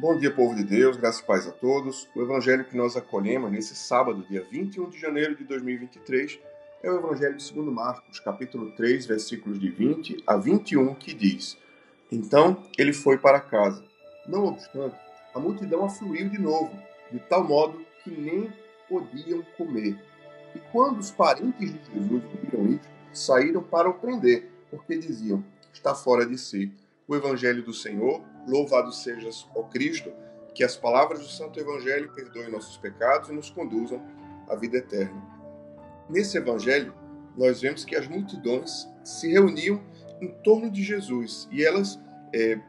Bom dia, povo de Deus, graças e paz a todos. O evangelho que nós acolhemos nesse sábado, dia 21 de janeiro de 2023, é o evangelho de 2 Marcos, capítulo 3, versículos de 20 a 21, que diz: Então ele foi para casa. Não obstante, a multidão afluiu de novo, de tal modo que nem podiam comer. E quando os parentes de Jesus viram isso, saíram para o prender, porque diziam: Está fora de si o Evangelho do Senhor. Louvado sejas, ó Cristo, que as palavras do Santo Evangelho perdoem nossos pecados e nos conduzam à vida eterna. Nesse Evangelho, nós vemos que as multidões se reuniam em torno de Jesus e elas é,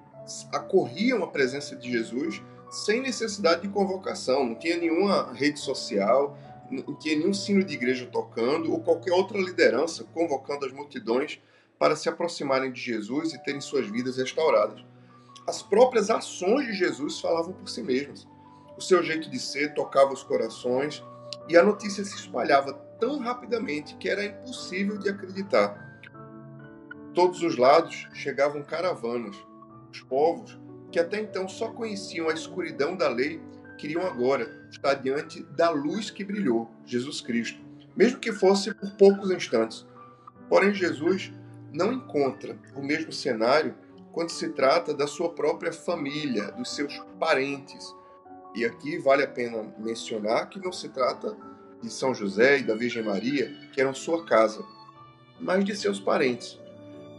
acorriam à presença de Jesus sem necessidade de convocação, não tinha nenhuma rede social, não tinha nenhum sino de igreja tocando ou qualquer outra liderança convocando as multidões para se aproximarem de Jesus e terem suas vidas restauradas. As próprias ações de Jesus falavam por si mesmas. O seu jeito de ser tocava os corações e a notícia se espalhava tão rapidamente que era impossível de acreditar. Todos os lados chegavam caravanas. Os povos, que até então só conheciam a escuridão da lei, queriam agora estar diante da luz que brilhou, Jesus Cristo, mesmo que fosse por poucos instantes. Porém, Jesus não encontra o mesmo cenário quando se trata da sua própria família, dos seus parentes. E aqui vale a pena mencionar que não se trata de São José e da Virgem Maria, que eram sua casa, mas de seus parentes.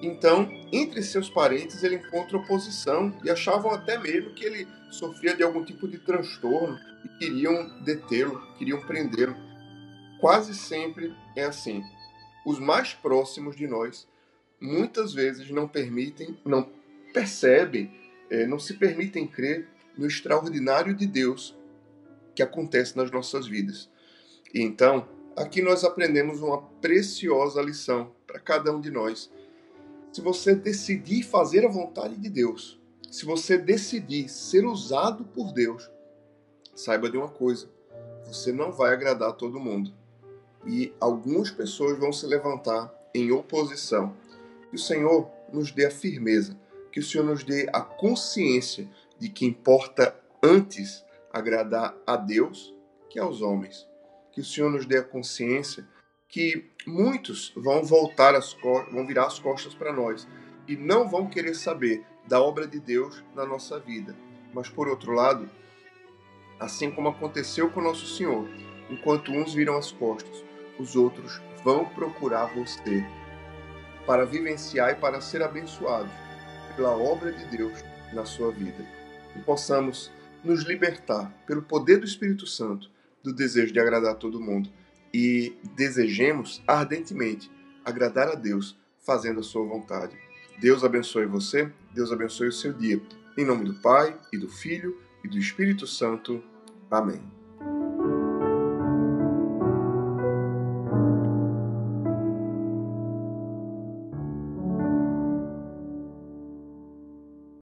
Então, entre seus parentes, ele encontra oposição e achavam até mesmo que ele sofria de algum tipo de transtorno e queriam detê-lo, queriam prendê-lo. Quase sempre é assim. Os mais próximos de nós muitas vezes não permitem, não percebem, é, não se permitem crer no extraordinário de Deus que acontece nas nossas vidas. E então, aqui nós aprendemos uma preciosa lição para cada um de nós. Se você decidir fazer a vontade de Deus, se você decidir ser usado por Deus, saiba de uma coisa: você não vai agradar todo mundo. E algumas pessoas vão se levantar em oposição que o Senhor nos dê a firmeza, que o Senhor nos dê a consciência de que importa antes agradar a Deus que aos homens. Que o Senhor nos dê a consciência que muitos vão voltar as vão virar as costas para nós e não vão querer saber da obra de Deus na nossa vida. Mas por outro lado, assim como aconteceu com nosso Senhor, enquanto uns viram as costas, os outros vão procurar você para vivenciar e para ser abençoados pela obra de Deus na sua vida. E possamos nos libertar pelo poder do Espírito Santo do desejo de agradar todo mundo e desejemos ardentemente agradar a Deus fazendo a sua vontade. Deus abençoe você, Deus abençoe o seu dia. Em nome do Pai e do Filho e do Espírito Santo. Amém.